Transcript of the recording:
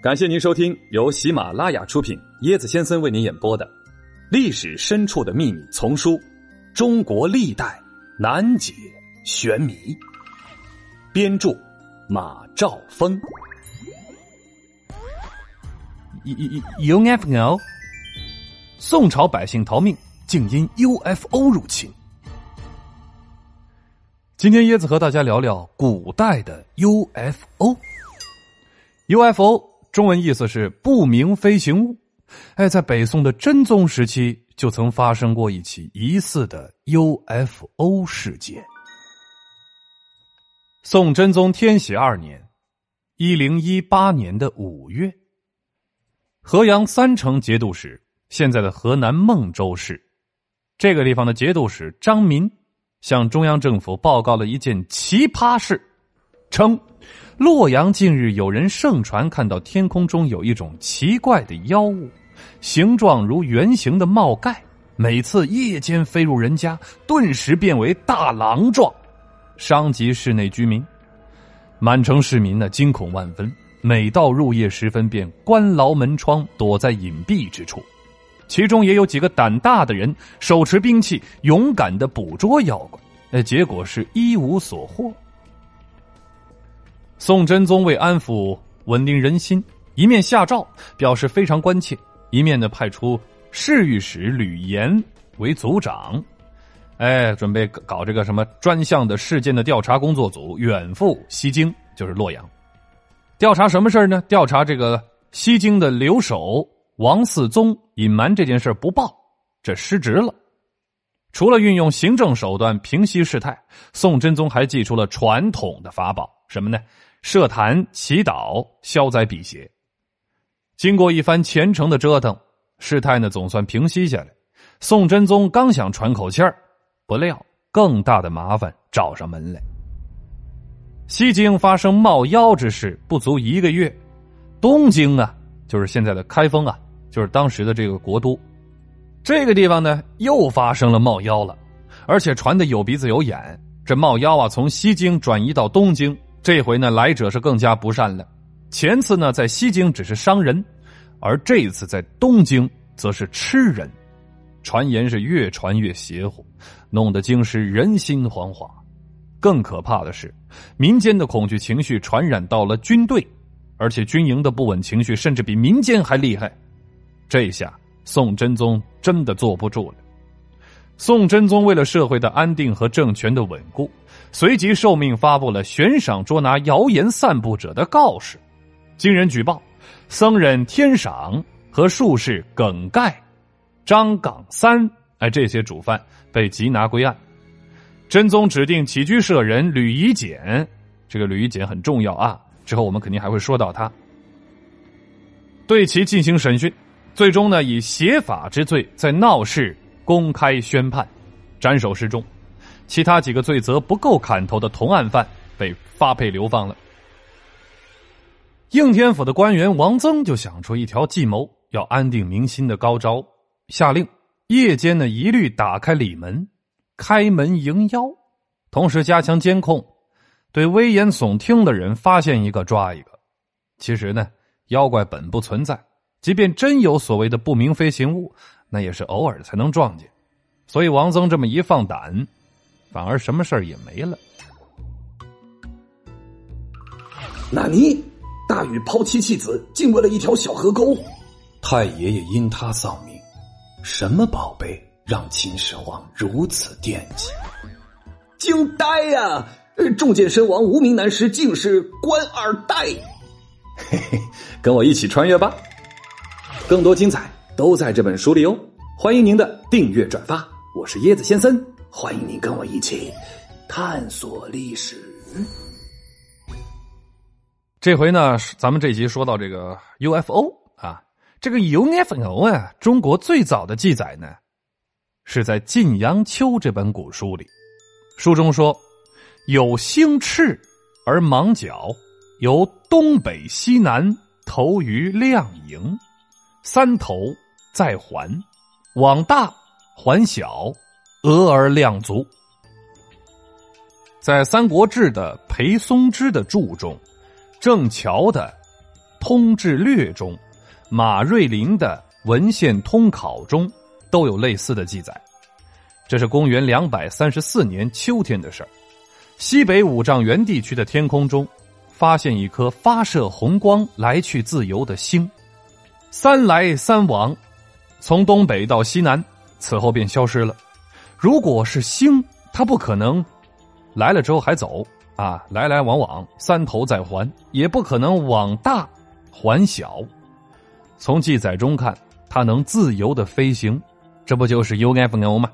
感谢您收听由喜马拉雅出品、椰子先生为您演播的《历史深处的秘密》丛书《中国历代难解玄谜》，编著马兆峰。UFO，宋朝百姓逃命，竟因 UFO 入侵。今天椰子和大家聊聊古代的 UFO。UFO。中文意思是不明飞行物。哎，在北宋的真宗时期，就曾发生过一起疑似的 UFO 事件。宋真宗天禧二年（一零一八年的五月），河阳三城节度使（现在的河南孟州市）这个地方的节度使张民，向中央政府报告了一件奇葩事，称。洛阳近日有人盛传看到天空中有一种奇怪的妖物，形状如圆形的帽盖，每次夜间飞入人家，顿时变为大狼状，伤及室内居民。满城市民呢惊恐万分，每到入夜时分便关牢门窗，躲在隐蔽之处。其中也有几个胆大的人，手持兵器，勇敢的捕捉妖怪，呃，结果是一无所获。宋真宗为安抚稳定人心，一面下诏表示非常关切，一面呢派出侍御史吕岩为组长，哎，准备搞这个什么专项的事件的调查工作组远赴西京，就是洛阳，调查什么事呢？调查这个西京的留守王嗣宗隐瞒这件事不报，这失职了。除了运用行政手段平息事态，宋真宗还祭出了传统的法宝，什么呢？设坛祈祷消灾辟邪，经过一番虔诚的折腾，事态呢总算平息下来。宋真宗刚想喘口气儿，不料更大的麻烦找上门来。西京发生冒妖之事不足一个月，东京啊，就是现在的开封啊，就是当时的这个国都，这个地方呢又发生了冒妖了，而且传的有鼻子有眼。这冒妖啊，从西京转移到东京。这回呢，来者是更加不善了。前次呢，在西京只是伤人，而这一次在东京则是吃人。传言是越传越邪乎，弄得京师人心惶惶。更可怕的是，民间的恐惧情绪传染到了军队，而且军营的不稳情绪甚至比民间还厉害。这下宋真宗真的坐不住了。宋真宗为了社会的安定和政权的稳固。随即受命发布了悬赏捉拿谣言散布者的告示，经人举报，僧人天赏和术士耿盖、张岗三哎这些主犯被缉拿归案。真宗指定起居舍人吕夷简，这个吕夷简很重要啊，之后我们肯定还会说到他，对其进行审讯，最终呢以邪法之罪在闹市公开宣判，斩首示众。其他几个罪责不够砍头的同案犯被发配流放了。应天府的官员王增就想出一条计谋，要安定民心的高招，下令夜间呢一律打开里门，开门迎妖，同时加强监控，对危言耸听的人发现一个抓一个。其实呢，妖怪本不存在，即便真有所谓的不明飞行物，那也是偶尔才能撞见。所以王增这么一放胆。反而什么事儿也没了。纳尼？大禹抛妻弃子，竟为了一条小河沟？太爷爷因他丧命，什么宝贝让秦始皇如此惦记？惊呆呀！中箭身亡无名男尸，竟是官二代。嘿嘿，跟我一起穿越吧！更多精彩都在这本书里哦！欢迎您的订阅转发，我是椰子先生。欢迎您跟我一起探索历史。这回呢，咱们这集说到这个 UFO 啊，这个 UFO 啊，中国最早的记载呢，是在《晋阳秋》这本古书里。书中说，有星翅而芒角，由东北西南投于亮营，三头再还，往大还小。俄而亮足，在《三国志》的裴松之的注中，郑桥的《通志略》中、马瑞麟的文献通考中都有类似的记载。这是公元两百三十四年秋天的事儿，西北五丈原地区的天空中，发现一颗发射红光、来去自由的星，三来三往，从东北到西南，此后便消失了。如果是星，它不可能来了之后还走啊，来来往往，三头再还，也不可能往大还小。从记载中看，它能自由的飞行，这不就是 UFO 吗？